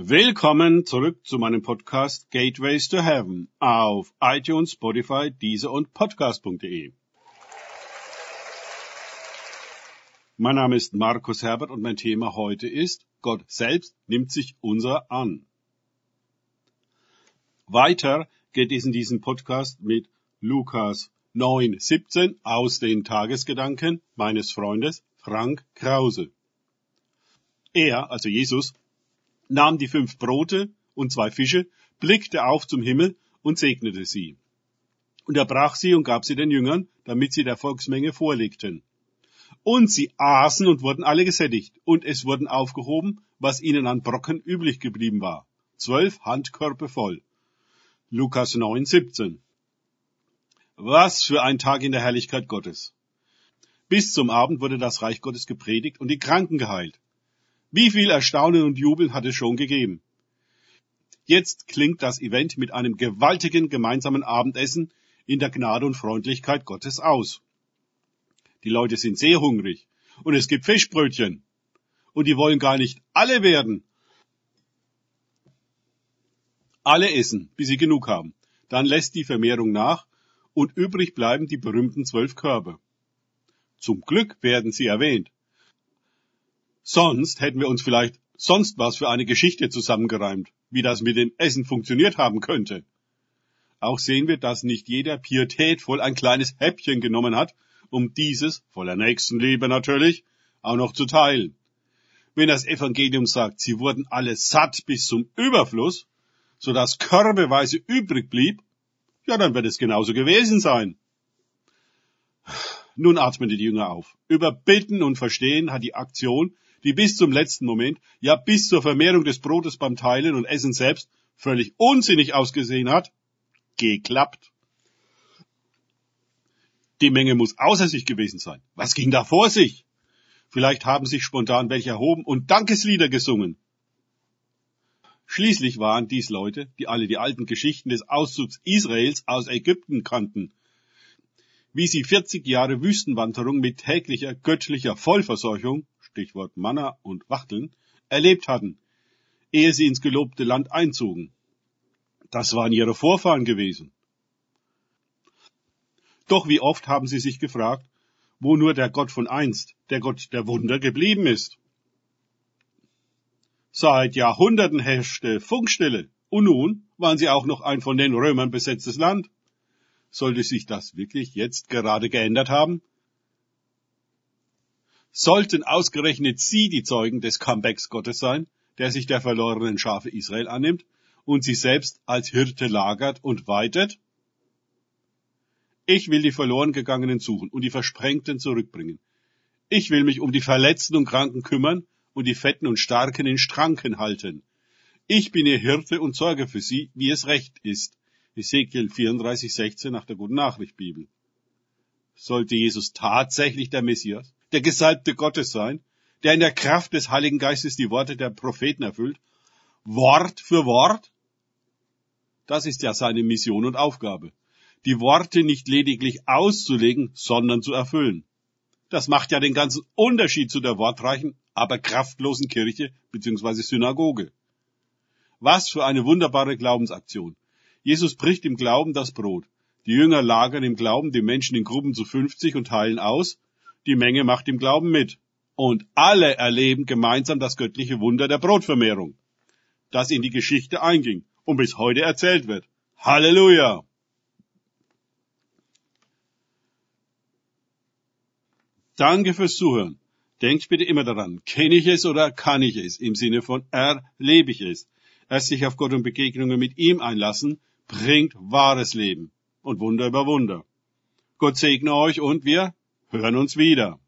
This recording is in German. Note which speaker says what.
Speaker 1: Willkommen zurück zu meinem Podcast Gateways to Heaven auf iTunes, Spotify, Deezer und Podcast.de. Mein Name ist Markus Herbert und mein Thema heute ist Gott selbst nimmt sich unser an. Weiter geht es in diesem Podcast mit Lukas 9, 17 aus den Tagesgedanken meines Freundes Frank Krause. Er, also Jesus, nahm die fünf Brote und zwei Fische, blickte auf zum Himmel und segnete sie. Und er brach sie und gab sie den Jüngern, damit sie der Volksmenge vorlegten. Und sie aßen und wurden alle gesättigt, und es wurden aufgehoben, was ihnen an Brocken üblich geblieben war. Zwölf Handkörbe voll. Lukas 9, 17. Was für ein Tag in der Herrlichkeit Gottes. Bis zum Abend wurde das Reich Gottes gepredigt und die Kranken geheilt. Wie viel Erstaunen und Jubel hat es schon gegeben? Jetzt klingt das Event mit einem gewaltigen gemeinsamen Abendessen in der Gnade und Freundlichkeit Gottes aus. Die Leute sind sehr hungrig und es gibt Fischbrötchen. Und die wollen gar nicht alle werden. Alle essen, bis sie genug haben. Dann lässt die Vermehrung nach und übrig bleiben die berühmten zwölf Körbe. Zum Glück werden sie erwähnt. Sonst hätten wir uns vielleicht sonst was für eine Geschichte zusammengereimt, wie das mit dem Essen funktioniert haben könnte. Auch sehen wir, dass nicht jeder pietätvoll ein kleines Häppchen genommen hat, um dieses, voller Nächstenliebe natürlich, auch noch zu teilen. Wenn das Evangelium sagt, sie wurden alle satt bis zum Überfluss, so dass körbeweise übrig blieb, ja, dann wird es genauso gewesen sein. Nun atmen die Jünger auf. Über Bitten und Verstehen hat die Aktion die bis zum letzten Moment, ja bis zur Vermehrung des Brotes beim Teilen und Essen selbst völlig unsinnig ausgesehen hat, geklappt. Die Menge muss außer sich gewesen sein. Was ging da vor sich? Vielleicht haben sich spontan welche erhoben und Dankeslieder gesungen. Schließlich waren dies Leute, die alle die alten Geschichten des Auszugs Israels aus Ägypten kannten. Wie sie 40 Jahre Wüstenwanderung mit täglicher göttlicher Vollversorgung Stichwort Manna und Wachteln, erlebt hatten, ehe sie ins gelobte Land einzogen. Das waren ihre Vorfahren gewesen. Doch wie oft haben sie sich gefragt, wo nur der Gott von einst, der Gott der Wunder geblieben ist. Seit Jahrhunderten herrschte Funkstille, und nun waren sie auch noch ein von den Römern besetztes Land. Sollte sich das wirklich jetzt gerade geändert haben? Sollten ausgerechnet sie die Zeugen des Comebacks Gottes sein, der sich der verlorenen Schafe Israel annimmt und sie selbst als Hirte lagert und weitet? Ich will die verloren gegangenen suchen und die Versprengten zurückbringen. Ich will mich um die Verletzten und Kranken kümmern und die Fetten und Starken in Stranken halten. Ich bin ihr Hirte und sorge für sie, wie es recht ist. Ezekiel 34, 16 nach der Guten Nachricht Bibel. Sollte Jesus tatsächlich der Messias, der Gesalbte Gottes sein, der in der Kraft des Heiligen Geistes die Worte der Propheten erfüllt, Wort für Wort? Das ist ja seine Mission und Aufgabe. Die Worte nicht lediglich auszulegen, sondern zu erfüllen. Das macht ja den ganzen Unterschied zu der wortreichen, aber kraftlosen Kirche bzw. Synagoge. Was für eine wunderbare Glaubensaktion. Jesus bricht im Glauben das Brot. Die Jünger lagern im Glauben die Menschen in Gruppen zu 50 und teilen aus die Menge macht im Glauben mit. Und alle erleben gemeinsam das göttliche Wunder der Brotvermehrung, das in die Geschichte einging und bis heute erzählt wird. Halleluja! Danke fürs Zuhören. Denkt bitte immer daran, kenne ich es oder kann ich es, im Sinne von erlebe ich es. Erst sich auf Gott und Begegnungen mit ihm einlassen, bringt wahres Leben und Wunder über Wunder. Gott segne euch und wir hören uns wieder.